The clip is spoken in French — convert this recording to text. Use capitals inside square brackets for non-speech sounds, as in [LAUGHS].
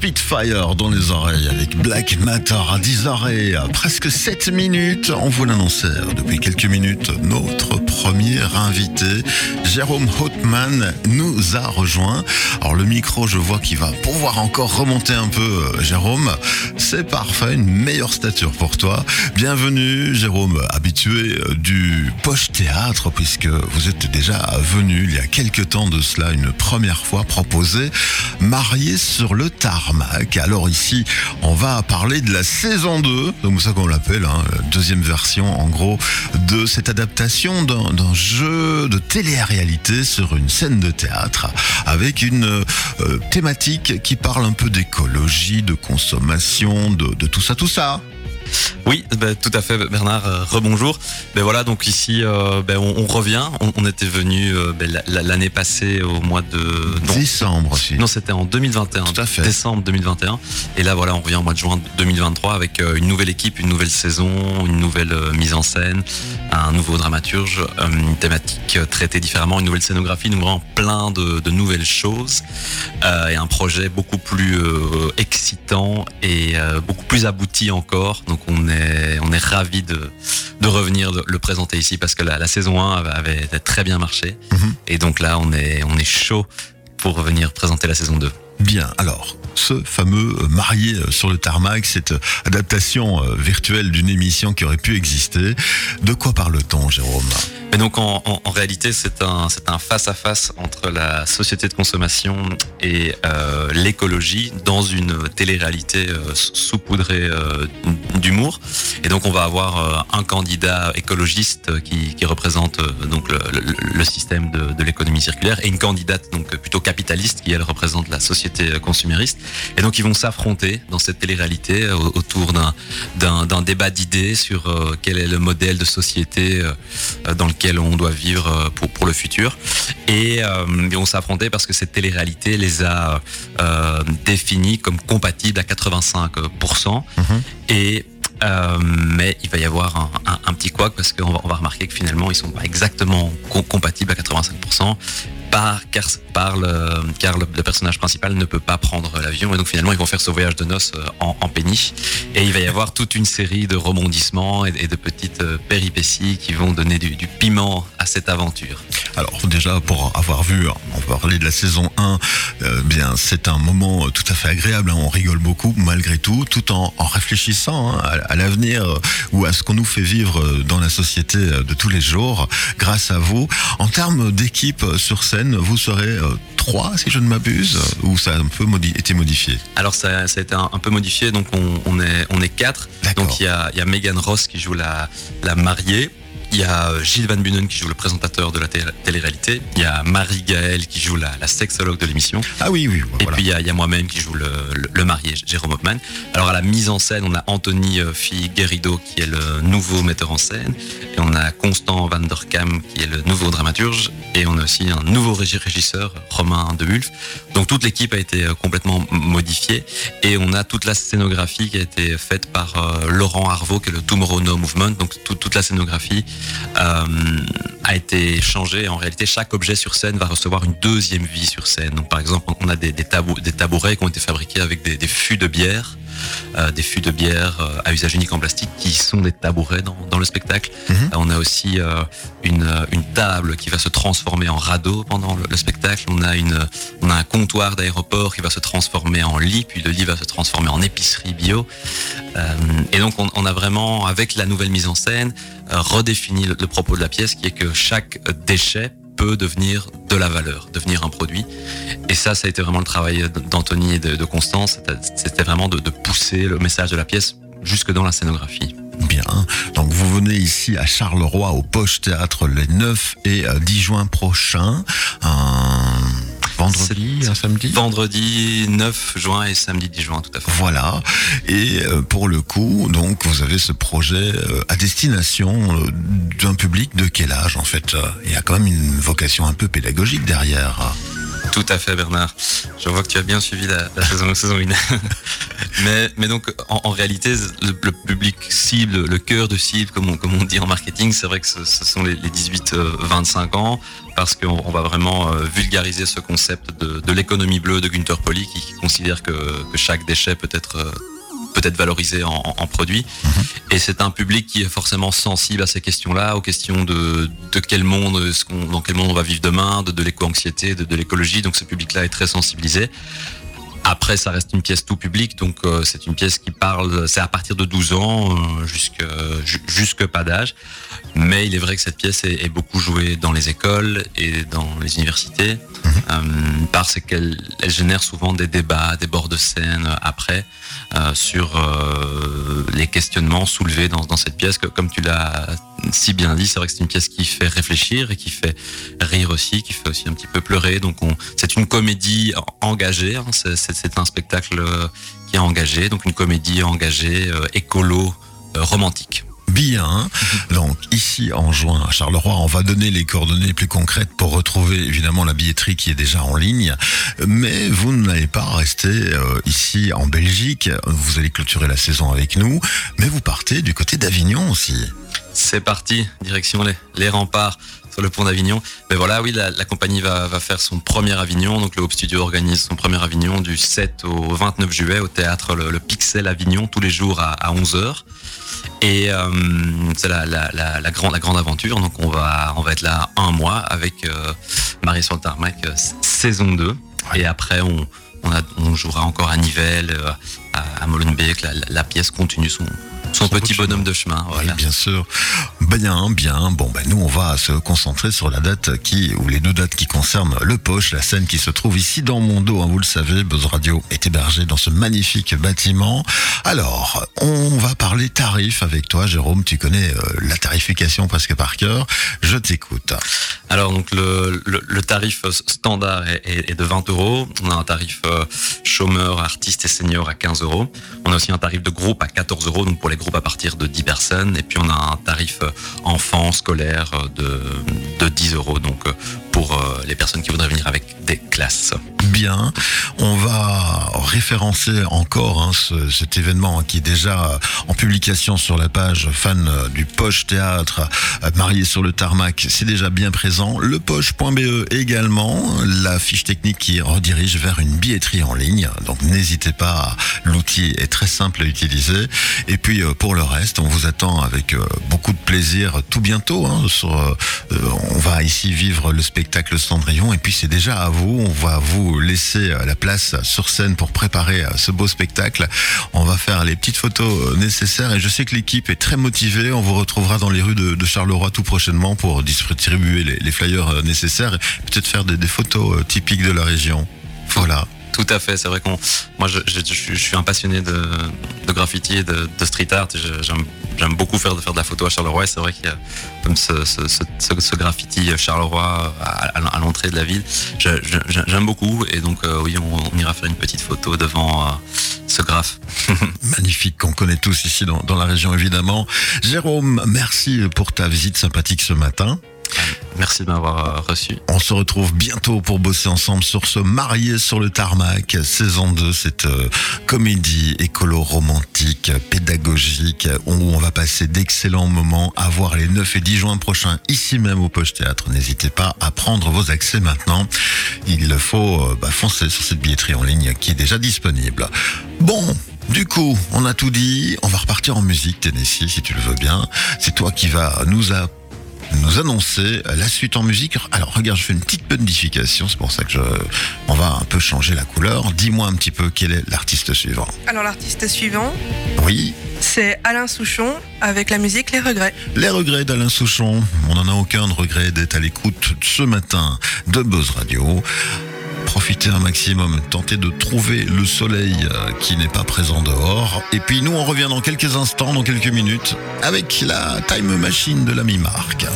Spitfire dans les oreilles avec Black Matter à 10h et à presque 7 minutes. On vous l'annonçait depuis quelques minutes. Notre premier invité, Jérôme Hautman, nous a rejoint. Alors le micro, je vois qu'il va pouvoir encore remonter un peu, euh, Jérôme. C'est parfait, une meilleure stature pour toi. Bienvenue, Jérôme, habitué euh, du Poche Théâtre, puisque vous êtes déjà venu il y a quelques temps de cela, une première fois proposé, marié sur le Alors ici, on va parler de la saison 2, donc ça qu'on l'appelle, hein, deuxième version en gros de cette adaptation d'un jeu de télé-réalité sur une scène de théâtre avec une euh, thématique qui parle un peu d'écologie, de consommation, de tout ça, tout ça. Oui, bah, tout à fait, Bernard. euh, rebonjour. Ben voilà, donc ici, euh, ben, on, on revient. On, on était venu euh, ben, la- la- l'année passée au mois de non, Décembre aussi. non, c'était en 2021, Tout à fait. décembre 2021. Et là, voilà, on revient au mois de juin 2023 avec euh, une nouvelle équipe, une nouvelle saison, une nouvelle mise en scène, un nouveau dramaturge, une thématique traitée différemment, une nouvelle scénographie, nous vraiment plein de, de nouvelles choses et un projet beaucoup plus excitant et beaucoup plus abouti encore. Donc on est on est ravi de de revenir de le présenter ici parce que la, la saison 1 avait, avait très bien marché Mhm. et donc là on est on est chaud pour revenir présenter la saison 2. Bien, alors, ce fameux euh, marié euh, sur le tarmac, cette euh, adaptation virtuelle d'une émission qui aurait pu exister, de quoi parle-t-on, Jérôme? Donc en, réalité c'est un c'est un face à face entre la société de consommation et l'écologie dans une télé-réalité euh, saupoudrée d'humour. Et donc on va avoir un candidat écologiste qui, représente donc le système de, de l'économie circulaire et une candidate donc plutôt capitaliste qui elle représente la société consumériste. Et donc ils vont s'affronter dans cette télé-réalité euh, autour d'un débat d'idées sur euh, quel est le modèle de société euh, euh, dans lequel on doit vivre euh, pour, pour le futur. Et euh, ils vont s'affronter parce que cette télé-réalité les a euh, définis comme compatibles à 85%. Mhm. Et euh, mais il va y avoir un, un, un petit couac parce qu'on va, on va remarquer que finalement ils sont pas exactement co- compatibles à 85% par, car, le, personnage principal ne peut pas prendre l'avion. Et donc finalement ils vont faire ce voyage de noces en, en et il va y avoir toute une série de rebondissements et, de petites euh, péripéties qui vont donner du piment à cette aventure. Alors déjà, pour avoir vu, on va parler de la saison 1, euh, bien c'est un moment euh, tout à fait agréable, hein, on rigole beaucoup malgré tout, tout en, en réfléchissant hein, à, à l'avenir euh, ou à ce qu'on nous fait vivre dans la société de tous les jours, grâce à vous. En termes d'équipe sur scène, vous serez euh, trois, si je ne m'abuse, ou ça a un peu modi- été modifié? Alors ça, ça a été un, un peu modifié, donc on, on est on est quatre. Donc il y a, il y a Megan Ross qui joue la, la mariée. Il y a euh, Gilles Van Bunen qui joue le présentateur de la télé- télé-réalité. Il y a Marie Gaëlle qui joue la, la sexologue de l'émission. Ah oui, oui, Et voilà. puis il y a, moi-même qui joue le, le, le marié, Jérôme Hoffman. Alors à la mise en scène, on a Anthony euh, Figueredo qui est le nouveau metteur en scène. Et on a Constant Van der Kam qui est le nouveau dramaturge. Et on a aussi un nouveau régi- régisseur, Romain de Wulf. Donc toute l'équipe a été euh, complètement modifiée. Et on a toute la scénographie qui a été faite par Laurent Arvaux, qui est le Tomorrow No Movement. Donc tout- toute la scénographie a été changée. En réalité, chaque objet sur scène va recevoir une deuxième vie sur scène. Par exemple, on a des, des, tabou- des tabourets qui ont été fabriqués avec des, fûts de bière, euh, des fûts de bière euh, à usage unique en plastique qui sont des tabourets dans, dans le spectacle. Mhm. Euh, on a aussi euh, une, euh, une table qui va se transformer en radeau pendant le, le spectacle. On a une, on a un comptoir d'aéroport qui va se transformer en lit, puis le lit va se transformer en épicerie bio. Euh, et donc, on, on a vraiment, avec la nouvelle mise en scène, euh, redéfini le, le propos de la pièce, qui est que chaque déchet devenir de la valeur, devenir un produit. Et ça, ça a été vraiment le travail d'Anthony et de, Constance. C'était- vraiment de, pousser le message de la pièce jusque dans la scénographie. Bien. Donc vous venez ici à Charleroi au Poche Théâtre les 9 et euh, 10 juin prochains. Vendredi, C'est- un samedi Vendredi 9 juin et samedi 10 juin, tout à fait. Voilà. Et euh, pour le coup, donc vous avez ce projet euh, à destination euh, d'un public de quel âge en fait? Il y a quand même une vocation un peu pédagogique derrière. Tout à fait, Bernard. Je vois que tu as bien suivi la, saison, saison 1. [LAUGHS] mais, donc, en, réalité, le, public cible, le cœur de cible, comme on, dit en marketing, c'est vrai que ce, sont les, 18-25 euh, ans, parce qu'on va vraiment euh, vulgariser ce concept de, l'économie bleue de Günther Poli, qui, considère que, que, chaque déchet peut être euh, peut-être valorisé en, en produit. Mhm. Et c'est un public qui est forcément sensible à ces questions-là, aux questions de, de quel monde, ce dans quel monde on va vivre demain, de, de l'éco-anxiété, de, de l'écologie. Donc ce public-là est très sensibilisé. Après, ça reste une pièce tout public, donc euh, c'est une pièce qui parle, c'est à partir de 12 ans euh, jusque, jusque pas d'âge. Mais il est vrai que cette pièce est, est, beaucoup jouée dans les écoles et dans les universités, mhm. euh, parce qu'elle elle génère souvent des débats, des bords de scène après. Sur les questionnements soulevés dans, dans cette pièce. Comme tu l'as si bien dit, c'est vrai que c'est une pièce qui fait réfléchir et qui fait rire aussi, qui fait aussi un petit peu pleurer. Donc c'est une comédie engagée, hein. c'est un spectacle qui est engagé, donc une comédie engagée, euh, écolo, romantique bien. Donc ici en juin à Charleroi, on va donner les coordonnées plus concrètes pour retrouver évidemment la billetterie qui est déjà en ligne. Mais vous n'allez pas rester euh, ici en Belgique. Vous allez clôturer la saison avec nous, mais vous partez du côté d'Avignon aussi. C'est parti, direction les, les remparts sur le pont d'Avignon. Mais voilà, oui, la, compagnie va, va, faire son premier Avignon. Donc le Hope Studio organise son premier Avignon du 7 au 29 juillet au théâtre le, Pixel Avignon tous les jours à, à 11h. Et euh, c'est la, la, la, grande, la grande aventure. Donc on va, on va être là un mois avec euh, Marie sur le tarmac euh, saison 2. Et après, on, on, a, on, jouera encore à Nivelles, à, à Molenbeek. La, la, pièce continue son, son, petit bonhomme de chemin. Voilà. bien sûr. Bien, bien. Bon, ben nous, on va se concentrer sur la date qui, ou les deux dates qui concernent le Poche, la scène qui se trouve ici dans mon dos. Hein, vous le savez, Buzz Radio est hébergé dans ce magnifique bâtiment. Alors, on va parler tarifs avec toi, Jérôme. Tu connais euh, la tarification presque par cœur. Je t'écoute. Alors, donc le, le, tarif standard est, est, de 20 euros. On a un tarif euh, chômeur, artiste et senior à 15 euros. On a aussi un tarif de groupe à 14 euros, donc pour les groupes à partir de 10 personnes. Et puis on a un tarif euh, enfant scolaire euh, de, de 10 euros, donc euh, pour les personnes qui voudraient venir avec des classes. Bien, on va référencer encore hein, ce, cet événement qui est déjà en publication sur la page fan du Poche Théâtre, marié sur le tarmac, c'est déjà bien présent. Le poche.be également, la fiche technique qui redirige vers une billetterie en ligne, donc n'hésitez pas, l'outil est très simple à utiliser. Et puis euh, pour le reste, on vous attend avec euh, beaucoup de plaisir tout bientôt. Hein, sur, euh, on va ici vivre le spectacle Cendrillon et puis c'est déjà à vous. On va vous laisser la place sur scène pour préparer ce beau spectacle. On va faire les petites photos nécessaires et je sais que l'équipe est très motivée. On vous retrouvera dans les rues de, Charleroi tout prochainement pour distribuer les, flyers nécessaires et peut-être faire des photos typiques de la région. Voilà. Tout à fait, c'est vrai qu'on, moi, je, je, je, suis un passionné de, de graffiti et de, de street art. J'aime beaucoup faire de faire de la photo à Charleroi. C'est vrai qu'il y a comme ce, ce, ce, ce graffiti Charleroi à, à, l'entrée de la ville. J'aime beaucoup et donc euh, oui, on, on, ira faire une petite photo devant euh, ce graphe. [LAUGHS] Magnifique qu'on connaît tous ici dans, dans la région évidemment. Jérôme, merci pour ta visite sympathique ce matin. Merci de m'avoir euh, reçu. On se retrouve bientôt pour bosser ensemble sur ce Marié sur le tarmac, saison 2, cette euh, comédie écolo-romantique, pédagogique, où on va passer d'excellents moments à voir les 9 et 10 juin prochains, ici même au Poche Théâtre. N'hésitez pas à prendre vos accès maintenant. Il faut euh, bah, foncer sur cette billetterie en ligne qui est déjà disponible. Bon, du coup, on a tout dit. On va repartir en musique, Tennessee, si tu le veux bien. C'est toi qui vas nous apporter nous annoncer la suite en musique. Alors regarde, je fais une petite modification, c'est pour ça que je, on va un peu changer la couleur. Dis-moi un petit peu quel est l'artiste suivant. Alors l'artiste suivant. Oui. C'est Alain Souchon avec la musique Les Regrets. Les Regrets d'Alain Souchon. On n'en a aucun de regret d'être à l'écoute ce matin de Buzz Radio profiter un maximum, tenter de trouver le soleil euh, qui n'est pas présent dehors. Et puis nous, on revient dans quelques instants, dans quelques minutes, avec la Time Machine de l'ami Marc.